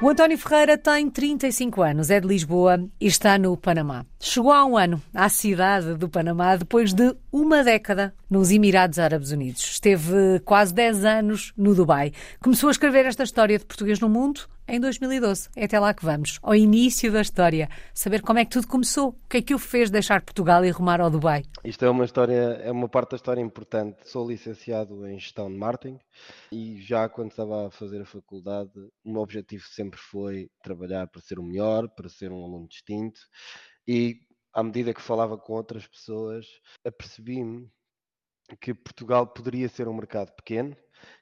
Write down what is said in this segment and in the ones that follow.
O António Ferreira tem 35 anos, é de Lisboa e está no Panamá. Chegou há um ano à cidade do Panamá depois de uma década nos Emirados Árabes Unidos. Esteve quase 10 anos no Dubai. Começou a escrever esta história de português no mundo em 2012. É até lá que vamos, ao início da história. Saber como é que tudo começou, o que é que o fez deixar Portugal e rumar ao Dubai. Isto é uma história, é uma parte da história importante. Sou licenciado em gestão de marketing e já quando estava a fazer a faculdade, o meu objetivo sempre foi trabalhar para ser o melhor, para ser um aluno distinto e à medida que falava com outras pessoas, apercebi-me que Portugal poderia ser um mercado pequeno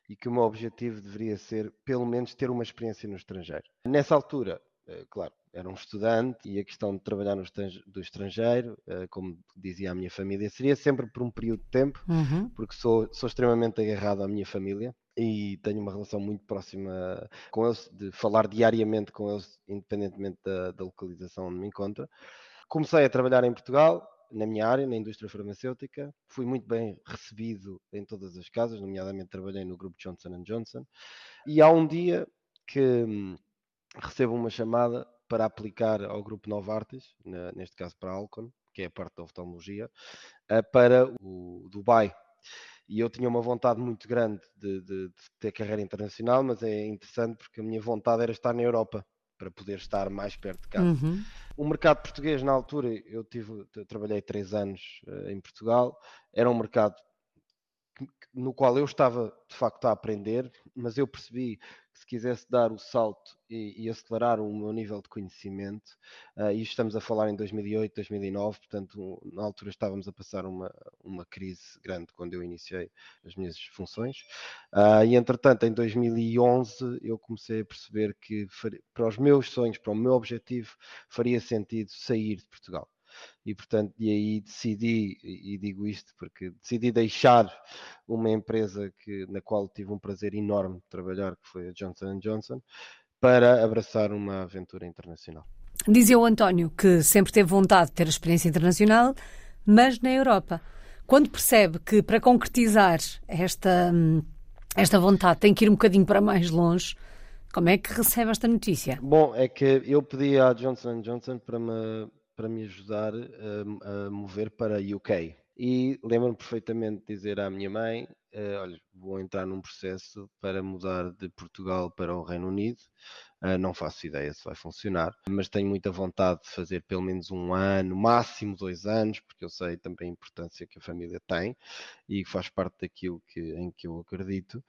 e que o meu objetivo deveria ser, pelo menos, ter uma experiência no estrangeiro. Nessa altura, eh, claro, era um estudante e a questão de trabalhar no do estrangeiro, eh, como dizia a minha família, seria sempre por um período de tempo, uhum. porque sou, sou extremamente agarrado à minha família e tenho uma relação muito próxima com eles, de falar diariamente com eles, independentemente da, da localização onde me encontro. Comecei a trabalhar em Portugal, na minha área, na indústria farmacêutica. Fui muito bem recebido em todas as casas, nomeadamente trabalhei no grupo Johnson Johnson. E há um dia que hum, recebo uma chamada para aplicar ao grupo Novartis, neste caso para a Alcon, que é a parte da oftalmologia, eh, para o Dubai. E eu tinha uma vontade muito grande de, de, de ter carreira internacional, mas é interessante porque a minha vontade era estar na Europa para poder estar mais perto de casa. Uhum. O mercado português, na altura, eu tive, trabalhei três anos uh, em Portugal, era um mercado no qual eu estava de facto a aprender, mas eu percebi que se quisesse dar o salto e, e acelerar o meu nível de conhecimento, uh, e estamos a falar em 2008, 2009, portanto, na altura estávamos a passar uma, uma crise grande quando eu iniciei as minhas funções, uh, e entretanto, em 2011, eu comecei a perceber que para os meus sonhos, para o meu objetivo, faria sentido sair de Portugal e portanto e aí decidi e digo isto porque decidi deixar uma empresa que na qual tive um prazer enorme de trabalhar que foi a Johnson Johnson para abraçar uma aventura internacional. Dizia o António que sempre teve vontade de ter a experiência internacional, mas na Europa. Quando percebe que para concretizar esta esta vontade tem que ir um bocadinho para mais longe, como é que recebe esta notícia? Bom, é que eu pedi à Johnson Johnson para me para me ajudar a, a mover para UK. E lembro-me perfeitamente de dizer à minha mãe: uh, Olha, vou entrar num processo para mudar de Portugal para o Reino Unido. Uh, não faço ideia se vai funcionar, mas tenho muita vontade de fazer pelo menos um ano, máximo dois anos, porque eu sei também a importância que a família tem e faz parte daquilo que, em que eu acredito.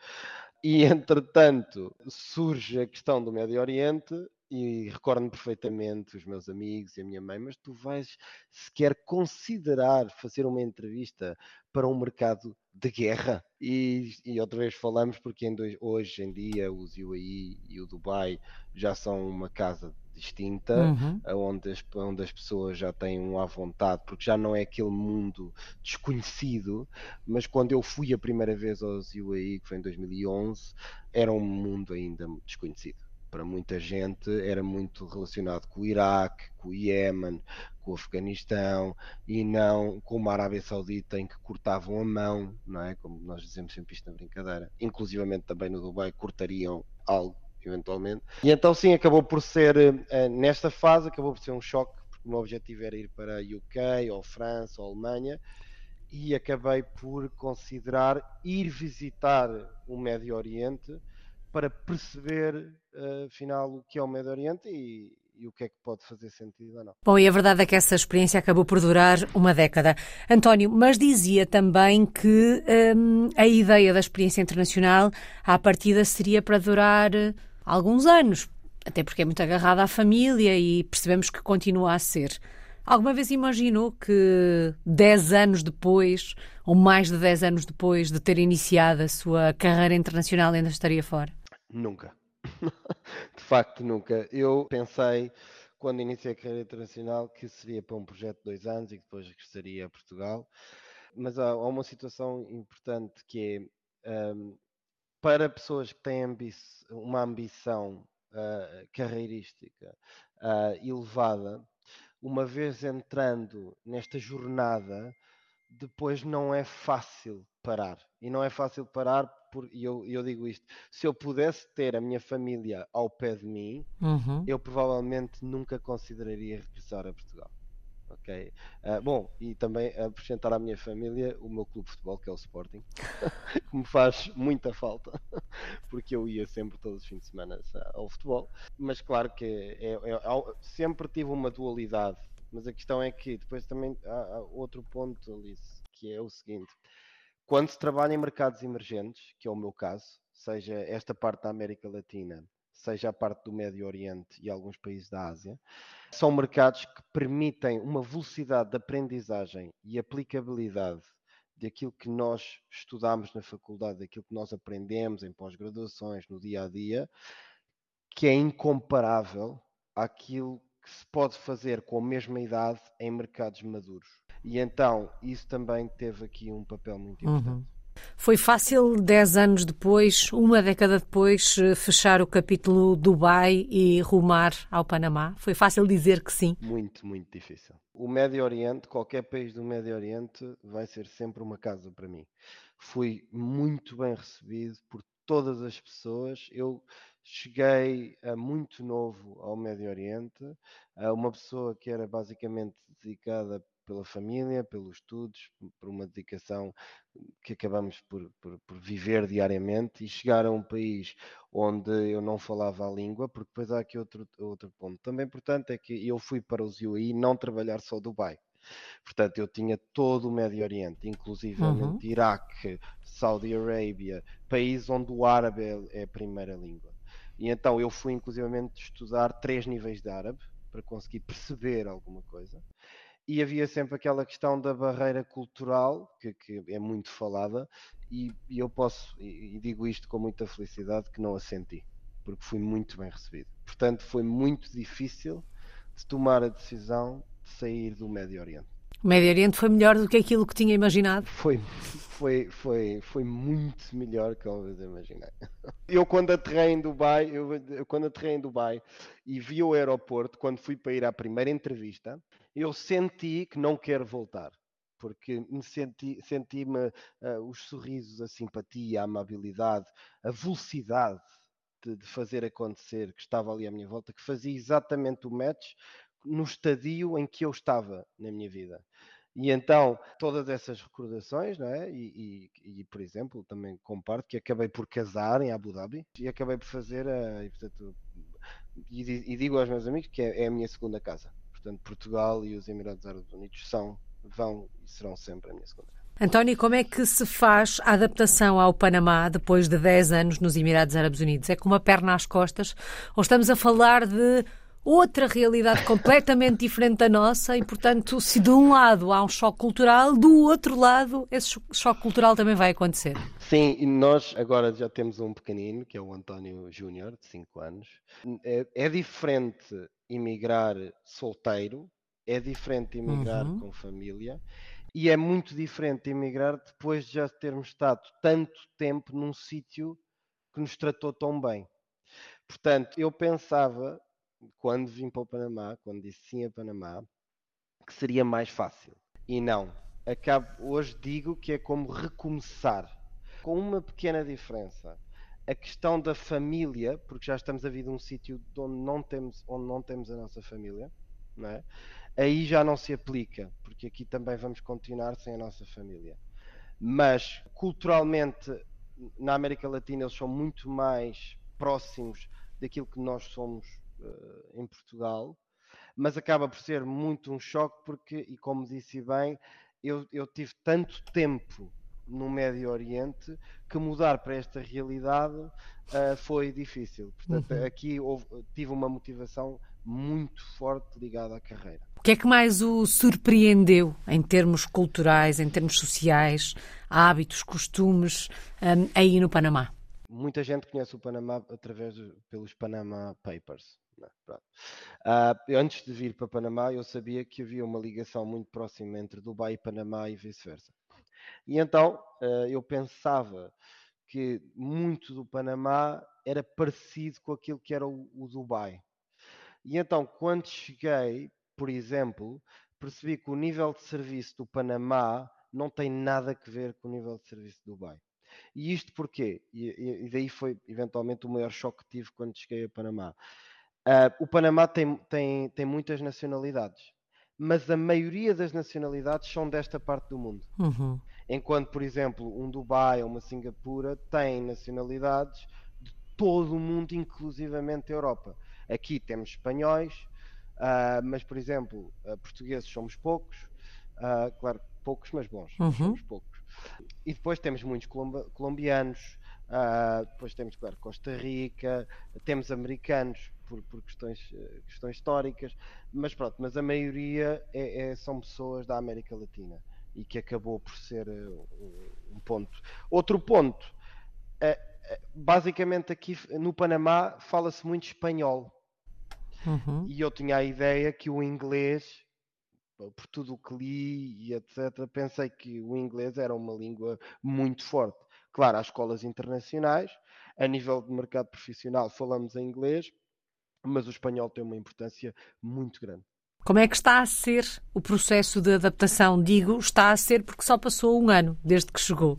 E entretanto surge a questão do Médio Oriente e recordo-me perfeitamente os meus amigos e a minha mãe, mas tu vais sequer considerar fazer uma entrevista para um mercado de guerra? E, e outra vez falamos porque em dois, hoje em dia os UAE e o Dubai já são uma casa distinta, uhum. onde, as, onde as pessoas já têm um à vontade, porque já não é aquele mundo desconhecido, mas quando eu fui a primeira vez aos UAE, que foi em 2011, era um mundo ainda desconhecido para muita gente era muito relacionado com o Iraque, com o Iémen, com o Afeganistão e não com uma Arábia Saudita em que cortavam a mão, não é? Como nós dizemos sempre isto na brincadeira. Inclusivamente também no Dubai cortariam algo eventualmente. E então sim, acabou por ser, uh, nesta fase, acabou por ser um choque, porque o meu objetivo era ir para a UK, ou França, ou Alemanha, e acabei por considerar ir visitar o Médio Oriente para perceber, uh, afinal, o que é o Médio Oriente e, e o que é que pode fazer sentido ou não. Bom, e a verdade é que essa experiência acabou por durar uma década. António, mas dizia também que hum, a ideia da experiência internacional, à partida, seria para durar eh, alguns anos, até porque é muito agarrada à família e percebemos que continua a ser. Alguma vez imaginou que 10 anos depois, ou mais de 10 anos depois de ter iniciado a sua carreira internacional, ainda estaria fora? Nunca. de facto, nunca. Eu pensei, quando iniciei a carreira internacional, que seria para um projeto de dois anos e que depois regressaria a Portugal. Mas há, uma situação importante que é um, para pessoas que têm ambi uma ambição uh, carreirística uh, elevada, uma vez entrando nesta jornada, depois não é fácil parar. E não é fácil parar e eu, eu digo isto, se eu pudesse ter a minha família ao pé de mim, uhum. eu provavelmente nunca consideraria regressar a Portugal. Ok. Uh, bom, e também apresentar à minha família o meu clube de futebol, que é o Sporting, que me faz muita falta, porque eu ia sempre todos os fins de semana ao futebol. Mas claro que é, é, é, sempre tive uma dualidade. Mas a questão é que depois também há, há outro ponto, Alice, que é o seguinte: quando se trabalha em mercados emergentes, que é o meu caso, seja esta parte da América Latina seja a parte do Médio Oriente e alguns países da Ásia, são mercados que permitem uma velocidade de aprendizagem e aplicabilidade daquilo que nós estudamos na faculdade, daquilo que nós aprendemos em pós-graduações, no dia a dia, que é incomparável àquilo que se pode fazer com a mesma idade em mercados maduros. E então, isso também teve aqui um papel muito uhum. importante. Uhum. Foi fácil, dez anos depois, uma década depois, eh, fechar o capítulo Dubai e rumar ao Panamá? Foi fácil dizer que sim? Muito, muito difícil. O Médio Oriente, qualquer país do Médio Oriente, vai ser sempre uma casa para mim. Fui muito bem recebido por todas as pessoas. Eu cheguei muito novo ao Médio Oriente, uma pessoa que era basicamente dedicada pela família, pelos estudos, por uma dedicação que acabamos por, por, por, viver diariamente e chegar a um país onde eu não falava a língua, porque depois há aqui outro, outro ponto. Também importante é que eu fui para os UAE não trabalhar só Dubai. Portanto, eu tinha todo o Médio Oriente, inclusive uhum. Iraque, Saudi Arábia, países onde o árabe é, é a primeira língua. E então eu fui inclusivamente estudar três níveis de árabe para conseguir perceber alguma coisa e havia sempre aquela questão da barreira cultural, que, que é muito falada, e, e eu posso, e, e, digo isto com muita felicidade, que não a senti, porque fui muito bem recebido. Portanto, foi muito difícil de tomar a decisão de sair do Médio Oriente. O Médio Oriente foi melhor do que aquilo que tinha imaginado? Foi, foi, foi, foi muito melhor que eu imaginei. Eu quando aterrei em Dubai, eu, eu quando aterrei em Dubai e vi o aeroporto, quando fui para ir à primeira entrevista, eu senti que não quero voltar porque me senti, senti-me uh, os sorrisos, a simpatia, a amabilidade, a velocidade de, de, fazer acontecer que estava ali à minha volta, que fazia exatamente o match no estadio em que eu estava na minha vida. E então, todas essas recordações, não é? E, e, e, por exemplo, também comparto que acabei por casar em Abu Dhabi e acabei por fazer, a, e, portanto, e digo aos meus amigos que é, é a minha segunda casa. Portanto, Portugal e os Emirados Árabes Unidos são, vão e serão sempre a minha segunda. António, como é que se faz a adaptação ao Panamá depois de 10 anos nos Emirados Árabes Unidos? É com uma perna às costas? Ou estamos a falar de outra realidade completamente diferente da nossa e, portanto, se de um lado há um choque cultural, do outro lado esse choque cultural também vai acontecer? Sim, e nós agora já temos um pequenino, que é o António Júnior, de 5 anos. É, é diferente imigrar solteiro, é diferente imigrar uhum. com família e é muito diferente imigrar depois de já termos estado tanto tempo num sítio que nos tratou tão bem. Portanto, eu pensava, quando vim para o Panamá, quando disse sim a Panamá, que seria mais fácil. E não. Acabo, hoje digo que é como recomeçar, com uma pequena diferença a questão da família, porque já estamos a vir de um sítio onde não temos, onde não temos a nossa família, não é? aí já não se aplica, porque aqui também vamos continuar sem a nossa família. Mas culturalmente na América Latina eles são muito mais próximos daquilo que nós somos uh, em Portugal, mas acaba por ser muito um choque porque, e como disse bem, eu, eu tive tanto tempo no Médio Oriente que mudar para esta realidade uh, foi difícil. Portanto, uhum. aqui houve, tive uma motivação muito forte ligada à carreira. O que é que mais o surpreendeu em termos culturais, em termos sociais, hábitos, costumes um, aí no Panamá? Muita gente conhece o Panamá através de, pelos Panama Papers. Uh, antes de vir para Panamá, eu sabia que havia uma ligação muito próxima entre Dubai e Panamá e vice-versa. E então uh, eu pensava que muito do Panamá era parecido com aquilo que era o, o Dubai. E então, quando cheguei, por exemplo, percebi que o nível de serviço do Panamá não tem nada a ver com o nível de serviço do Dubai. E isto porquê? E, e daí foi eventualmente o maior choque que tive quando cheguei a Panamá. Uh, o Panamá tem, tem, tem muitas nacionalidades, mas a maioria das nacionalidades são desta parte do mundo. Uhum. Enquanto, por exemplo, um Dubai ou uma Singapura tem nacionalidades de todo o mundo, inclusivamente a Europa. Aqui temos espanhóis, uh, mas, por exemplo, uh, portugueses somos poucos, claro, poucos, mas bons, uhum. somos poucos. E depois temos muitos colombianos, depois temos, claro, Costa Rica, temos americanos, por, por questões, eh, questões históricas, mas pronto, mas a maioria é, é, são pessoas da América Latina e que acabou por ser uh, um ponto. Outro ponto, uh, basicamente aqui no Panamá fala-se muito espanhol uhum. e eu tinha a ideia que o inglês por tudo o que li e etc, pensei que o inglês era uma língua muito forte. Claro, há escolas internacionais, a nível de mercado profissional falamos em inglês, mas o espanhol tem uma importância muito grande. Como é que está a ser o processo de adaptação? Digo, está a ser porque só passou um ano desde que chegou.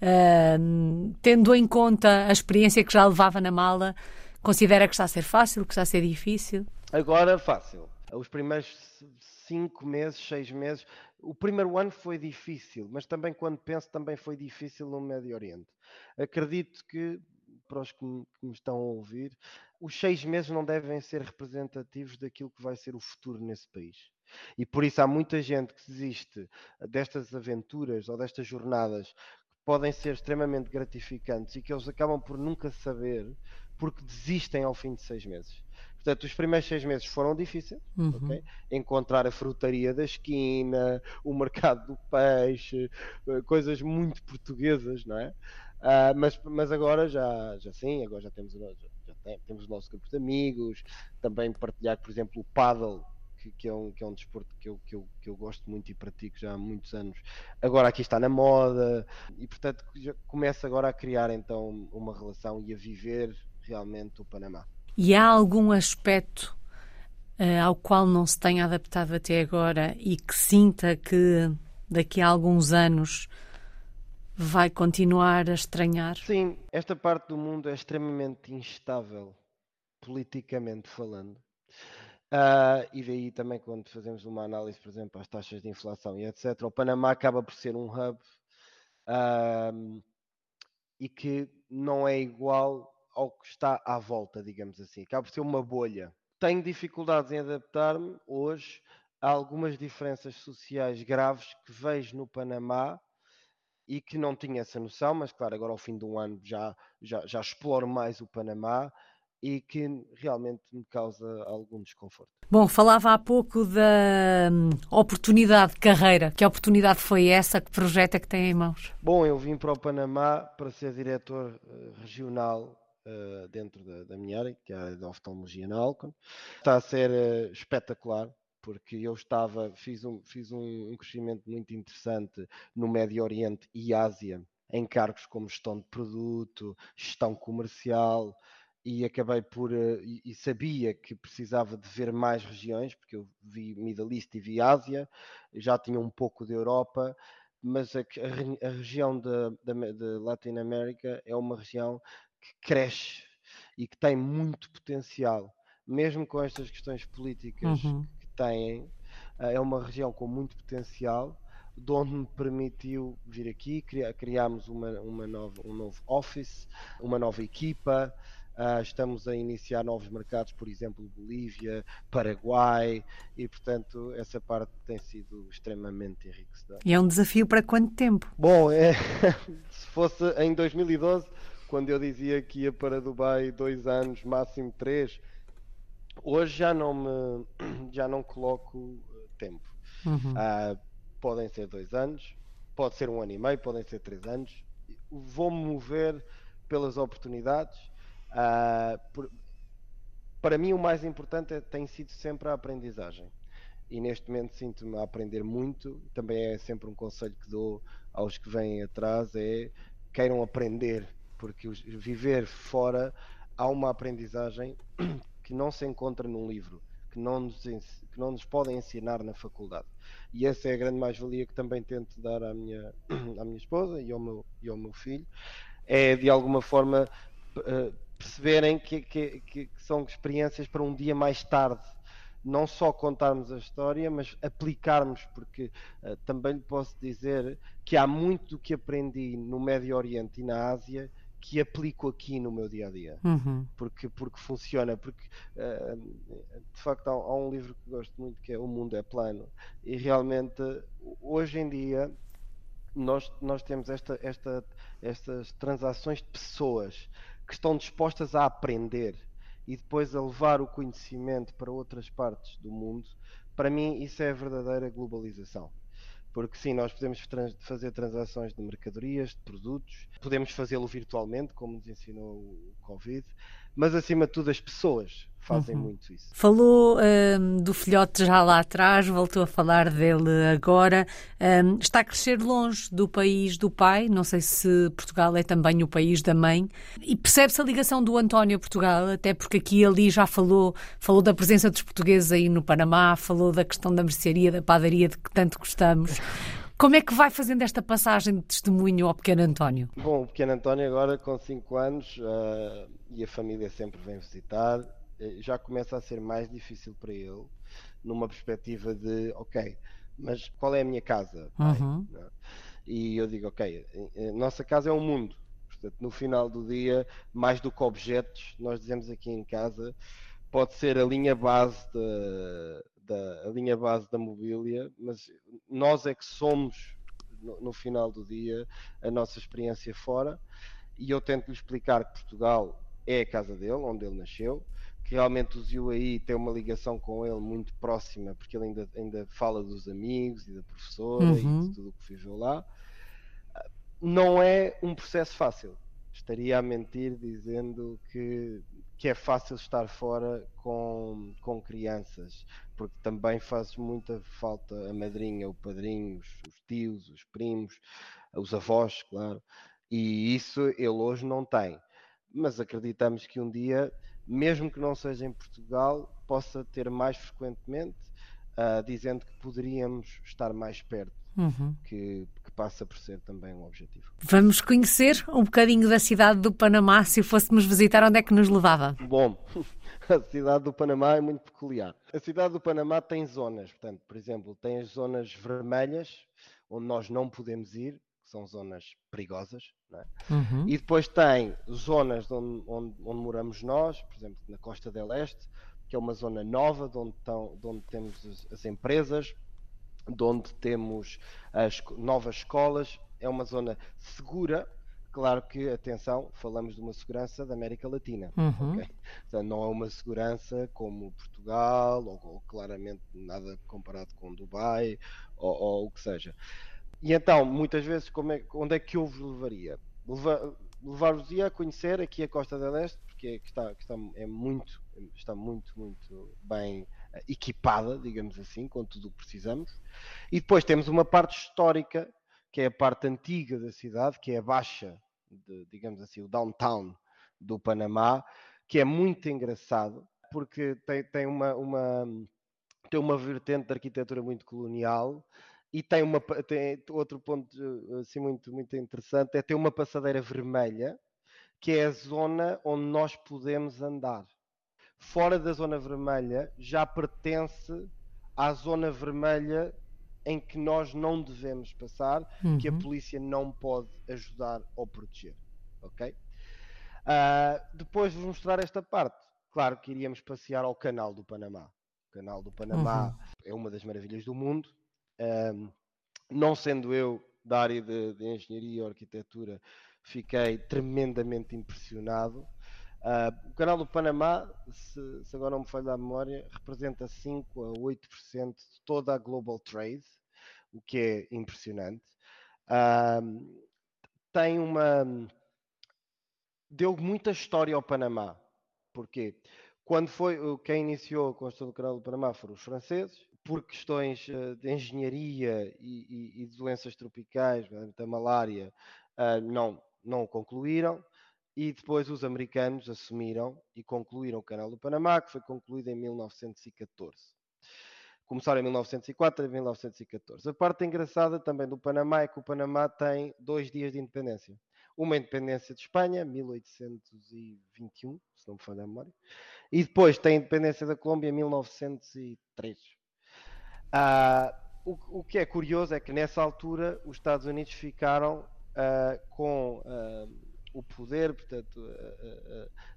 Uh, tendo em conta a experiência que já levava na mala, considera que está a ser fácil, que está a ser difícil? Agora, fácil. Os primeiros cinco meses, seis meses, o primeiro ano foi difícil, mas também quando penso, também foi difícil no Médio Oriente. Acredito que para os que me, que me estão a ouvir, os seis meses não devem ser representativos daquilo que vai ser o futuro nesse país. E por isso há muita gente que desiste destas aventuras ou destas jornadas que podem ser extremamente gratificantes e que eles acabam por nunca saber porque desistem ao fim de seis meses. Portanto, os primeiros seis meses foram difíceis. Uhum. Okay? Encontrar a frutaria da esquina, o mercado do peixe, eh, coisas muito portuguesas, não é? Uh, mas, mas agora já, já sim, agora já temos, já, tem, temos o nosso grupo de amigos, também partilhar, por exemplo, o paddle, que, é, um, que é um desporto que eu, que, eu, que eu gosto muito e pratico já há muitos anos. Agora aqui está na moda e, portanto, já começa agora a criar então uma relação e a viver realmente o Panamá. E há algum aspecto uh, ao qual não se tenha adaptado até agora e que sinta que daqui a alguns anos vai continuar a estranhar? Sim, esta parte do mundo é extremamente instável, politicamente falando. Uh, e daí também quando fazemos uma análise, por exemplo, às taxas de inflação e etc., o Panamá acaba por ser um hub uh, e que não é igual ao que está à volta, digamos assim. Acaba por ser uma bolha. Tenho dificuldades em adaptar-me hoje a algumas diferenças sociais graves que vejo no Panamá e que não tinha essa noção, mas claro, agora ao fim de um ano já, já, já exploro mais o Panamá e que realmente me causa algum desconforto. Bom, falava há pouco da hum, oportunidade de carreira. Que oportunidade foi essa? Que projeto é que tem em mãos? Bom, eu vim para o Panamá para ser diretor uh, regional uh, dentro da, da, minha área, que é a área de oftalmologia na Alcon. Está a ser uh, espetacular porque eu estava, fiz um, fiz um, um crescimento muito interessante no Médio Oriente e Ásia, em cargos como gestão de produto, gestão comercial, e acabei por uh, e, sabia que precisava de ver mais regiões, porque eu vi Middle East e vi Ásia, já tinha um pouco de Europa, mas a, a, a região de, Latin América é uma região que cresce e que tem muito potencial, mesmo com estas questões políticas uhum têm. Eh, é uma região com muito potencial, de onde me permitiu vir aqui, criámos uma, uma nova, um novo office, uma nova equipa. Uh, estamos a iniciar novos mercados, por exemplo, Bolívia, Paraguai, e portanto essa parte tem sido extremamente enriquecedora. E é um desafio para quanto tempo? Bom, é, se fosse em 2012, quando eu dizia que ia para Dubai dois anos, máximo três, Hoje já não me já não coloco eh, tempo. Uhum. Uh, podem ser dois anos, pode ser um ano e meio, podem ser três anos. Vou-me mover pelas oportunidades. Uh, por, para mim o mais importante é, tem sido sempre a aprendizagem. E neste momento sinto-me a aprender muito. Também é sempre um conselho que dou aos que vêm atrás é queiram aprender, porque viver fora há uma aprendizagem que não se encontra num livro, que não nos, que não nos podem ensinar na faculdade. E essa é a grande mais-valia que também tento dar à minha, à minha esposa e ao meu, e ao meu filho, é de alguma forma uh, perceberem que, que, que, são experiências para um dia mais tarde. Não só contarmos a história, mas aplicarmos, porque uh, também lhe posso dizer que há muito que aprendi no Médio Oriente e na Ásia que aplico aqui no meu dia a dia. Uhum. porque, porque funciona porque uh, de facto há, há, um livro que gosto muito que é O Mundo é Plano e realmente hoje em dia nós, nós temos esta, esta, estas transações de pessoas que estão dispostas a aprender e depois a levar o conhecimento para outras partes do mundo. Para mim isso é a verdadeira globalização porque sim, nós podemos trans fazer transações de mercadorias, de produtos, podemos fazê-lo virtualmente, como nos ensinou o Covid, mas acima de tudo as pessoas fazem uhum. muito isso. Falou um, do filhote já lá atrás, voltou a falar dele agora. Um, está a crescer longe do país do pai, não sei se Portugal é também o país da mãe. E percebe-se a ligação do António a Portugal, até porque aqui e ali já falou, falou da presença dos portugueses aí no Panamá, falou da questão da mercearia, da padaria de que tanto gostamos. Como é que vai fazendo esta passagem de testemunho ao pequeno António? Bom, o pequeno António agora com 5 anos uh, e a família sempre vem visitar, já começa a ser mais difícil para ele, numa perspectiva de, ok, mas qual é a minha casa? Uhum. E eu digo, ok, a nossa casa é um mundo. Portanto, no final do dia, mais do que objetos, nós dizemos aqui em casa, pode ser a linha base de, da a linha base da mobília, mas nós é que somos no, no final do dia a nossa experiência fora e eu tento lhe explicar que Portugal é a casa dele, onde ele nasceu, realmente o aí tem uma ligação com ele muito próxima, porque ele ainda, ainda fala dos amigos e da professora uhum. e de tudo o que viveu lá. Não é um processo fácil. Estaria a mentir dizendo que que é fácil estar fora com, com crianças, porque também faz muita falta a madrinha, o padrinho, os, os tios, os primos, os avós, claro, e isso ele hoje não tem. Mas acreditamos que um dia, mesmo que não seja em Portugal, possa ter mais frequentemente, uh, dizendo que poderíamos estar mais perto, uhum. que passa por ser também um objetivo. Vamos conhecer um bocadinho da cidade do Panamá. Se fôssemos visitar, onde é que nos levava? Bom, a cidade do Panamá é muito peculiar. A cidade do Panamá tem zonas, portanto, por exemplo, tem as zonas vermelhas, onde nós não podemos ir, que são zonas perigosas, é? uhum. e depois tem zonas onde, onde, onde, moramos nós, por exemplo, na Costa del Este, que é uma zona nova, de onde, estão, de onde temos as, as empresas, de onde temos as novas escolas. É uma zona segura. Claro que, atenção, falamos de uma segurança da América Latina. Uhum. Okay? Então, não é uma segurança como Portugal, ou, ou claramente nada comparado com Dubai, ou, ou, o que seja. E então, muitas vezes, é, onde é que eu vos levaria? Levar-vos-ia a conhecer aqui a Costa del Este, porque é, que está, que está, é muito, está muito, muito bem equipada, digamos assim, com tudo o que precisamos. E depois temos uma parte histórica, que é a parte antiga da cidade, que é a baixa, de, digamos assim, o downtown do Panamá, que é muito engraçado, porque tem, tem uma, uma, tem uma vertente de arquitetura muito colonial e tem, uma, tem outro ponto assim, muito, muito interessante, é ter uma passadeira vermelha, que é a zona onde nós podemos andar fora da zona vermelha já pertence à zona vermelha em que nós não devemos passar, uhum. que a uhum. polícia não pode ajudar ou proteger. Ok? Uh, depois de vos mostrar esta parte, claro que iríamos passear ao Canal do Panamá. O Canal do Panamá uhum. é uma das maravilhas do mundo. Um, não sendo eu da área de, de engenharia e arquitetura, fiquei tremendamente impressionado Uh, o canal do Panamá, se, se, agora não me falha a memória, representa 5 a 8% de toda a global trade, o que é impressionante. Uh, tem uma. Deu muita história ao Panamá. Porquê? Quando foi. Quem iniciou a construção do canal do Panamá foram os franceses, por questões ah, de engenharia e, e, e de doenças tropicais, a malária, uh, não, não concluíram e depois os americanos assumiram e concluíram o Canal do Panamá, que foi concluído em 1914. Começaram em 1904 e 1914. A parte engraçada também do Panamá é que o Panamá tem dois dias de independência. Uma independência de Espanha, 1821, se não me falha a memória, e depois tem a independência da Colômbia, 1903. Ah, o, o, que é curioso é que nessa altura os Estados Unidos ficaram ah, com ah, o poder, portanto,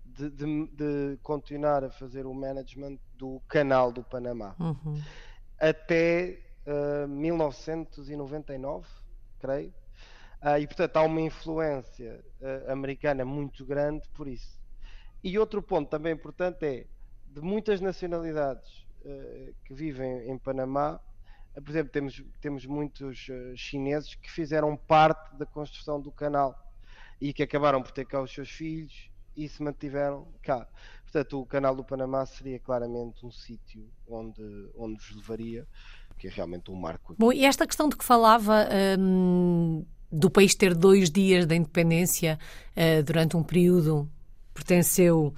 de, de, de, continuar a fazer o management do canal do Panamá uhum. até 1999, creio e portanto há uma influência americana muito grande por isso. E outro ponto também importante é de muitas nacionalidades que vivem em Panamá, por exemplo, temos, temos muitos chineses que fizeram parte da construção do canal e que acabaram por ter cá os seus filhos e se mantiveram cá. Portanto, o canal do Panamá seria claramente um sítio onde, onde nos levaria, que é realmente um marco. Bom, e esta questão de que falava. Hum do país ter dois dias da independência uh, durante um período pertenceu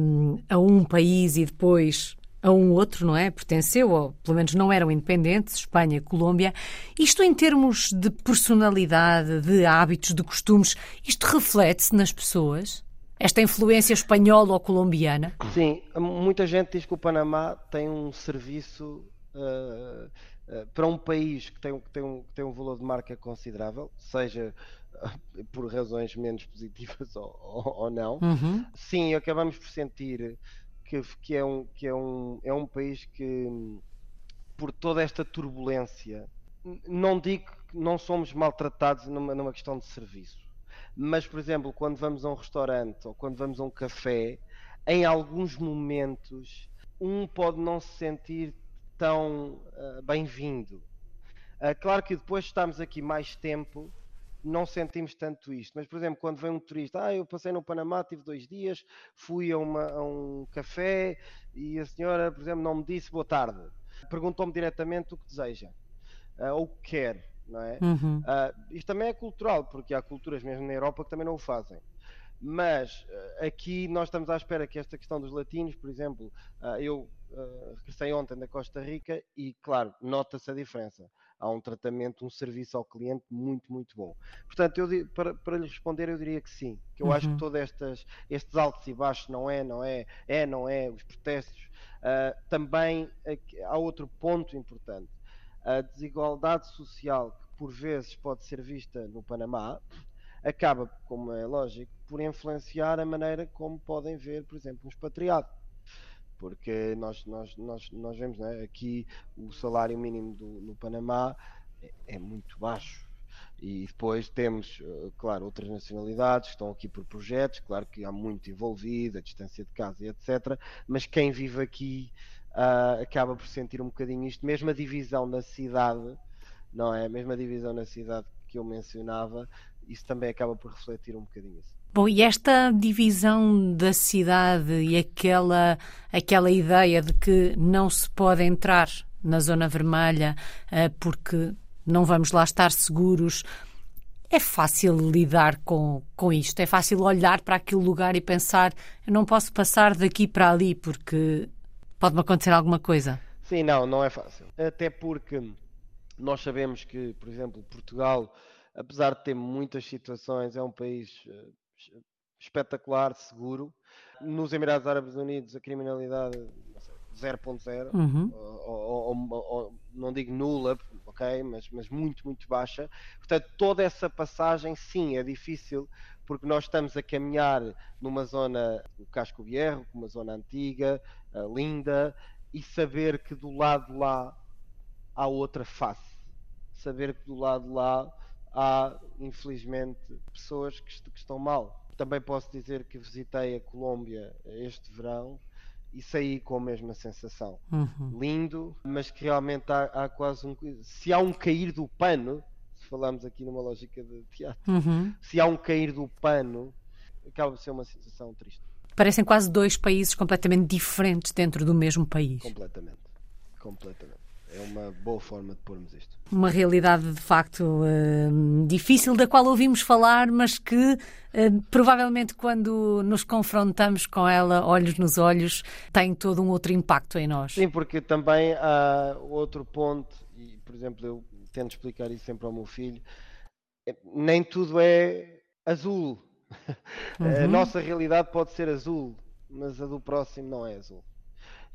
um, a um país e depois a um outro, não é? Pertenceu, ou pelo menos não eram independentes, Espanha, Colômbia. Isto em termos de personalidade, de hábitos, de costumes, isto reflete-se nas pessoas? Esta influência espanhola ou colombiana? Sim, muita gente diz que o Panamá tem um serviço uh, eh, para um país que tem, que, tem um, que tem um valor de marca considerável, seja uh, por razões menos positivas ou, ou, ou não, uhum. sim, acabamos por sentir que, que, é, um, que é, um, é um país que, por toda esta turbulência, não digo que não somos maltratados numa, numa questão de serviço, mas, por exemplo, quando vamos a um restaurante ou quando vamos a um café, em alguns momentos, um pode não se sentir tão uh, bem-vindo. Uh, claro que depois de estarmos aqui mais tempo, não sentimos tanto isto. Mas, por exemplo, quando vem um turista, ah, eu passei no Panamá, tive dois dias, fui a, uma, a um café e a senhora, por exemplo, não me disse boa tarde. Perguntou-me diretamente o que deseja uh, ou o que quer. Não é? Uhum. Uh, isto também é cultural, porque há culturas mesmo na Europa que também não o fazem. Mas uh, aqui nós estamos à espera que esta questão dos latinos, por exemplo, eu regressei ontem da Costa Rica e, claro, nota-se a diferença. Há um tratamento, um serviço ao cliente muito, muito bom. Portanto, eu, para, para lhe responder, eu diria que sim. Que eu uhum. acho que todos estes altos e baixos, não é, não é, é, não é, os protestos. Uh, também há outro ponto importante. A desigualdade social que por vezes pode ser vista no Panamá acaba, como é lógico, por influenciar a maneira como podem ver, por exemplo, um expatriado porque nós, nós, nós, nós vemos né, aqui o salário mínimo do, no Panamá é, é muito baixo. E depois temos, eh, claro, outras nacionalidades que estão aqui por projetos, claro que há muito envolvido, a distância de casa e etc. Mas quem vive aqui uh, acaba por sentir um bocadinho isto, mesmo a divisão na cidade, não é? Mesmo a divisão na cidade que eu mencionava, isso também acaba por refletir um bocadinho isso. Bom, e esta divisão da cidade e aquela, aquela ideia de que não se pode entrar na zona vermelha uh, porque não vamos lá estar seguros, é fácil lidar com, com isto? É fácil olhar para aquele lugar e pensar eu não posso passar daqui para ali porque pode-me acontecer alguma coisa? Sim, não, não é fácil. Até porque nós sabemos que, por exemplo, Portugal, apesar de ter muitas situações, é um país eh, espetacular, seguro. Nos Emirados Árabes Unidos a criminalidade 0.0, uhum. ou, ou, ou, não digo nula, ok, mas, mas muito, muito baixa. Portanto, toda essa passagem, sim, é difícil, porque nós estamos a caminhar numa zona, o Casco Vierro, uma zona antiga, uh, linda, e saber que do lado lá há outra face. Saber que do lado lá há, infelizmente, pessoas que, que estão mal. Também posso dizer que visitei a Colômbia este verão e saí com a mesma sensação. Uhum. Lindo, mas que realmente há, há, quase um. Se há um cair do pano, se falamos aqui numa lógica de teatro, uhum. se há um cair do pano, acaba por ser uma sensação triste. Parecem quase dois países completamente diferentes dentro do mesmo país. Completamente. Completamente. É uma boa forma de pormos isto. Uma realidade de facto uh, difícil, da qual ouvimos falar, mas que uh, provavelmente quando nos confrontamos com ela, olhos nos olhos, tem todo um outro impacto em nós. Sim, porque também há outro ponto, e por exemplo, eu tento explicar isso sempre ao meu filho, é, nem tudo é azul. Uhum. A nossa realidade pode ser azul, mas a do próximo não é azul.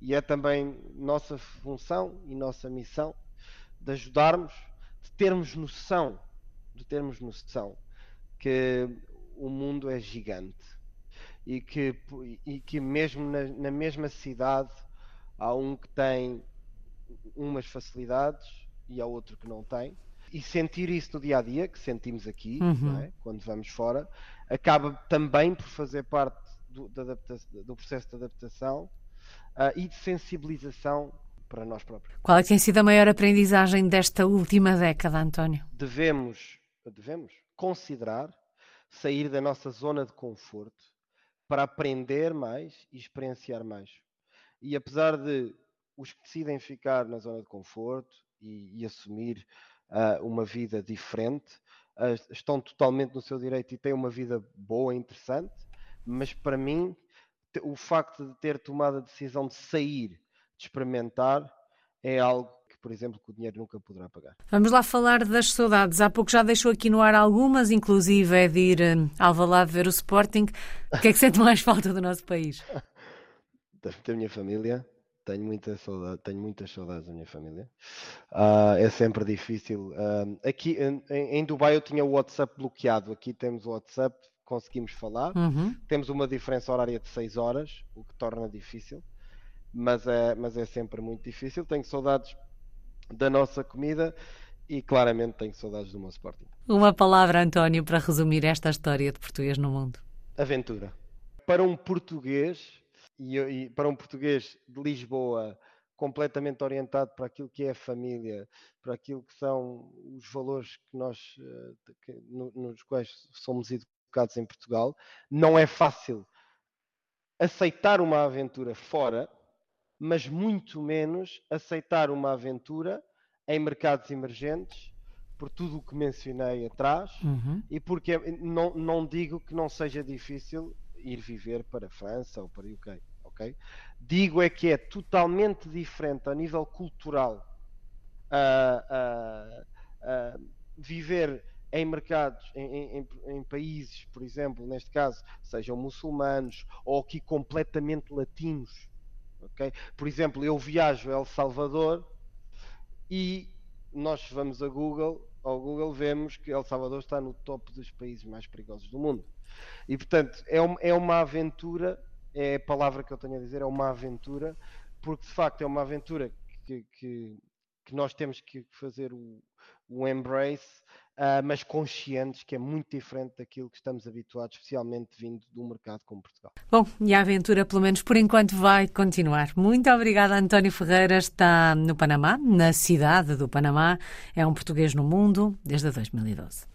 E é também nossa função e nossa missão de ajudarmos, de termos noção, de termos noção que o mundo é gigante e que, e que mesmo na, na mesma cidade há um que tem umas facilidades e há outro que não tem. E sentir isso no dia a dia, que sentimos aqui, uhum. é? quando vamos fora, acaba também por fazer parte do, do processo de adaptação uh, e de sensibilização para nós próprios. Qual é que tem sido a maior aprendizagem desta última década, António? Devemos, devemos considerar sair da nossa zona de conforto para aprender mais e experienciar mais. E apesar de os que decidem ficar na zona de conforto e, e assumir uh, uma vida diferente uh, estão totalmente no seu direito e têm uma vida boa e interessante, mas para mim o facto de ter tomado a decisão de sair, de experimentar, é algo que, por exemplo, que o dinheiro nunca poderá pagar. Vamos lá falar das saudades. Há pouco já deixou aqui no ar algumas, inclusive é de ir eh, ao Alvalade ver o Sporting. O que é que sente mais falta do nosso país? da minha família. Tenho muita saudade, tenho muitas saudades da minha família. Uh, é sempre difícil. Uh, aqui em, em Dubai eu tinha o WhatsApp bloqueado. Aqui temos o WhatsApp conseguimos falar. Uhum. Temos uma diferença horária de 6 horas, o que torna difícil, mas é, mas é sempre muito difícil. Tenho saudades da nossa comida e claramente tenho saudades do meu Sporting. Uma palavra, António, para resumir esta história de português no mundo. Aventura. Para um português, e, e para um português de Lisboa completamente orientado para aquilo que é a família, para aquilo que são os valores que nós, eh, que, nos quais somos educados educados em Portugal, não é fácil aceitar uma aventura fora, mas muito menos aceitar uma aventura em mercados emergentes, por tudo o que mencionei atrás, uhum. e porque não, não digo que não seja difícil ir viver para a França ou para o UK, ok? Digo é que é totalmente diferente a nível cultural uh, uh, uh, viver em mercados, em, em, em, países, por exemplo, neste caso, sejam muçulmanos ou aqui completamente latinos. Okay? Por exemplo, eu viajo a El Salvador e nós vamos a Google, ao Google vemos que El Salvador está no top dos países mais perigosos do mundo. E portanto, é, é uma aventura, é a palavra que eu tenho a dizer, é uma aventura, porque de facto é uma aventura que, que, que nós temos que fazer o, o embrace uh, mas conscientes que é muito diferente daquilo que estamos habituados, especialmente vindo de um mercado como Portugal. Bom, e a aventura, pelo menos por enquanto, vai continuar. Muito obrigada, António Ferreira. Está no Panamá, na cidade do Panamá. É um português no mundo desde 2012.